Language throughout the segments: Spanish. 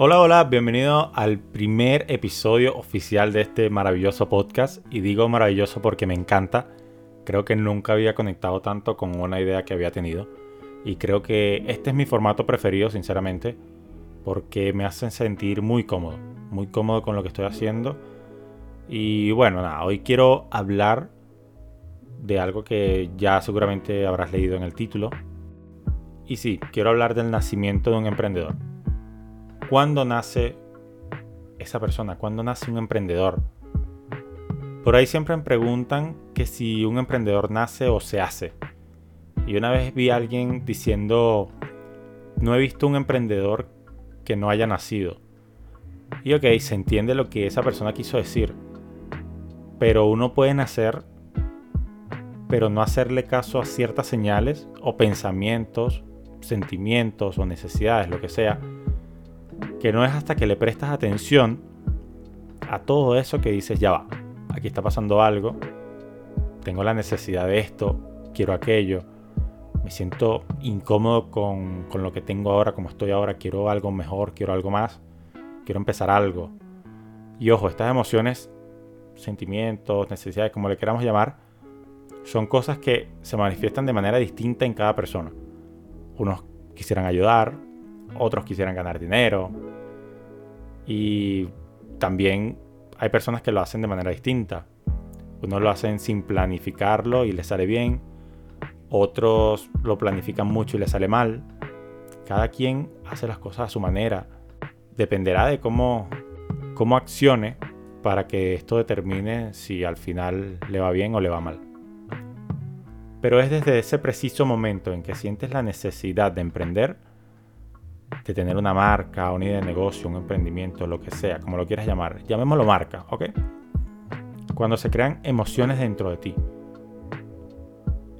Hola, hola, bienvenido al primer episodio oficial de este maravilloso podcast. Y digo maravilloso porque me encanta. Creo que nunca había conectado tanto con una idea que había tenido. Y creo que este es mi formato preferido, sinceramente, porque me hacen sentir muy cómodo. Muy cómodo con lo que estoy haciendo. Y bueno, nada, hoy quiero hablar de algo que ya seguramente habrás leído en el título. Y sí, quiero hablar del nacimiento de un emprendedor ¿Cuándo nace esa persona? ¿Cuándo nace un emprendedor? Por ahí siempre me preguntan que si un emprendedor nace o se hace. Y una vez vi a alguien diciendo, no he visto un emprendedor que no haya nacido. Y ok, se entiende lo que esa persona quiso decir. Pero uno puede nacer, pero no hacerle caso a ciertas señales o pensamientos, sentimientos o necesidades, lo que sea, que no es hasta que le prestas atención a todo eso que dices, ya va, aquí está pasando algo, tengo la necesidad de esto, quiero aquello, me siento incómodo con, con lo que tengo ahora, como estoy ahora, quiero algo mejor, quiero algo más, quiero empezar algo. Y ojo, estas emociones, sentimientos, necesidades, como le queramos llamar, son cosas que se manifiestan de manera distinta en cada persona. Unos quisieran ayudar, otros quisieran ganar dinero. Y también hay personas que lo hacen de manera distinta. Unos lo hacen sin planificarlo y les sale bien. Otros lo planifican mucho y les sale mal. Cada quien hace las cosas a su manera. Dependerá de cómo, cómo accione para que esto determine si al final le va bien o le va mal. Pero es desde ese preciso momento en que sientes la necesidad de emprender de tener una marca, una idea de negocio, un emprendimiento, lo que sea, como lo quieras llamar, llamémoslo marca, ¿ok? Cuando se crean emociones dentro de ti,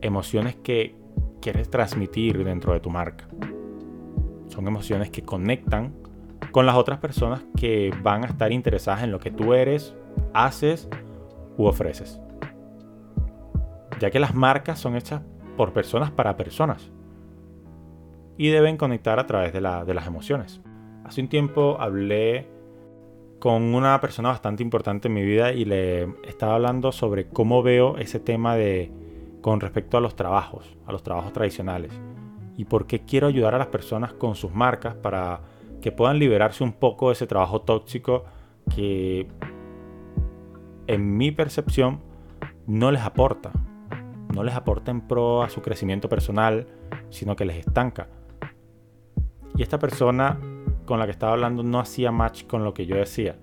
emociones que quieres transmitir dentro de tu marca, son emociones que conectan con las otras personas que van a estar interesadas en lo que tú eres, haces u ofreces. Ya que las marcas son hechas por personas para personas y deben conectar a través de, las emociones. Hace un tiempo hablé con una persona bastante importante en mi vida y le estaba hablando sobre cómo veo ese tema de con respecto a los trabajos, a los trabajos tradicionales y por qué quiero ayudar a las personas con sus marcas para que puedan liberarse un poco de ese trabajo tóxico que en mi percepción no les aporta, no les aporta en pro a su crecimiento personal, sino que les estanca. Y esta persona con la que estaba hablando no hacía match con lo que yo decía.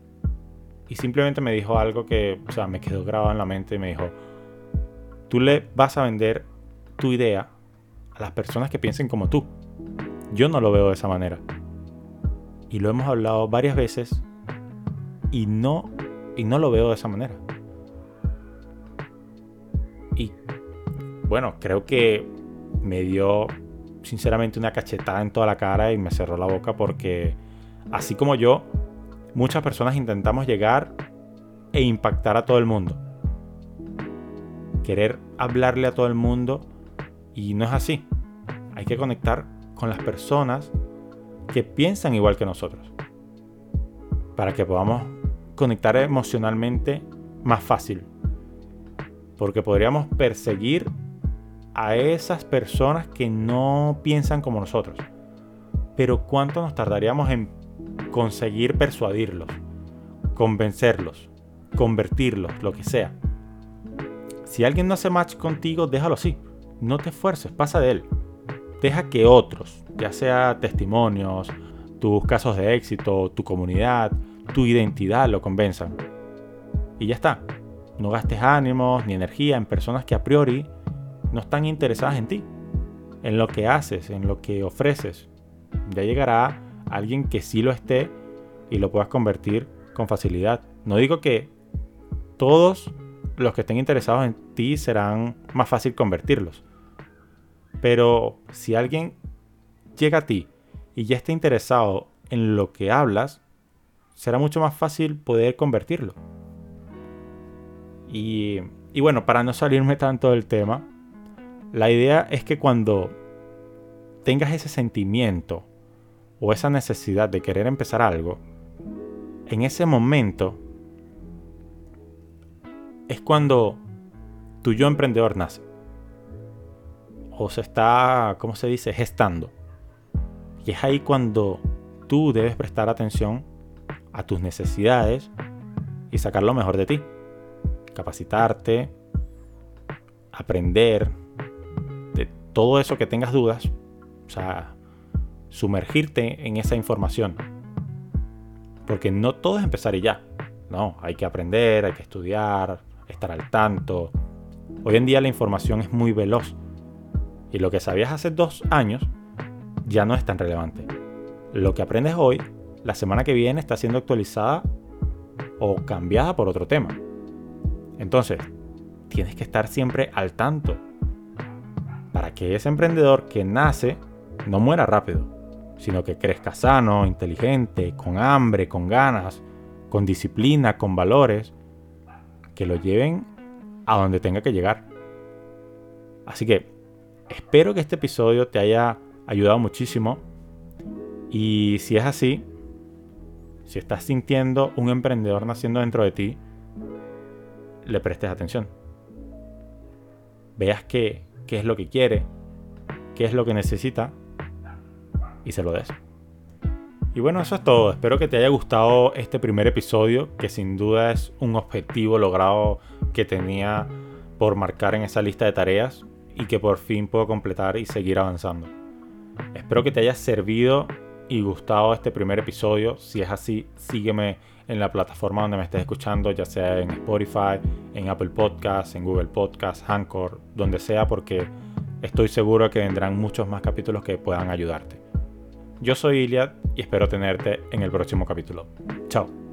Y simplemente me dijo algo que, o sea, me quedó grabado en la mente y me dijo, tú le vas a vender tu idea a las personas que piensen como tú. Yo no lo veo de esa manera. Y lo hemos hablado varias veces y no, y no lo veo de esa manera. Y bueno, creo que me dio sinceramente una cachetada en toda la cara y me cerró la boca porque, así como yo, muchas personas intentamos llegar e impactar a todo el mundo. Querer hablarle a todo el mundo y no es así. Hay que conectar con las personas que piensan igual que nosotros. Para que podamos conectar emocionalmente más fácil. Porque podríamos perseguir a esas personas que no piensan como nosotros. Pero ¿cuánto nos tardaríamos en conseguir persuadirlos, convencerlos, convertirlos, lo que sea? Si alguien no hace match contigo, déjalo así. No te esfuerces, pasa de él. Deja que otros, ya sea testimonios, tus casos de éxito, tu comunidad, tu identidad, lo convenzan. Y ya está. No gastes ánimos ni energía en personas que a priori no están interesadas en ti, en lo que haces, en lo que ofreces. Ya llegará alguien que sí lo esté y lo puedas convertir con facilidad. No digo que todos los que estén interesados en ti serán más fácil convertirlos. Pero si alguien llega a ti y ya está interesado en lo que hablas, será mucho más fácil poder convertirlo. Y, y bueno, para no salirme tanto del tema, la idea es que cuando tengas ese sentimiento o esa necesidad de querer empezar algo, en ese momento es cuando tu yo emprendedor nace. O se está, ¿cómo se dice?, gestando. Y es ahí cuando tú debes prestar atención a tus necesidades y sacar lo mejor de ti. Capacitarte, aprender de todo eso que tengas dudas. O sea, sumergirte en esa información. Porque no todo es empezar y ya. No, hay que aprender, hay que estudiar, estar al tanto. Hoy en día la información es muy veloz. Y lo que sabías hace dos años ya no es tan relevante. Lo que aprendes hoy, la semana que viene está siendo actualizada o cambiada por otro tema. Entonces, tienes que estar siempre al tanto que ese emprendedor que nace no muera rápido, sino que crezca sano, inteligente, con hambre, con ganas, con disciplina, con valores, que lo lleven a donde tenga que llegar. Así que espero que este episodio te haya ayudado muchísimo. Y si es así, si estás sintiendo un emprendedor naciendo dentro de ti, le prestes atención. Veas qué, qué es lo que quiere, qué es lo que necesita y se lo des. Y bueno, eso es todo. Espero que te haya gustado este primer episodio, que sin duda es un objetivo logrado que tenía por marcar en esa lista de tareas y que por fin puedo completar y seguir avanzando. Espero que te haya servido y gustado este primer episodio. Si es así, sígueme en la plataforma donde me estés escuchando, ya sea en Spotify, en Apple Podcasts, en Google Podcasts, Anchor, donde sea, porque estoy seguro que vendrán muchos más capítulos que puedan ayudarte. Yo soy Iliad y espero tenerte en el próximo capítulo. Chao.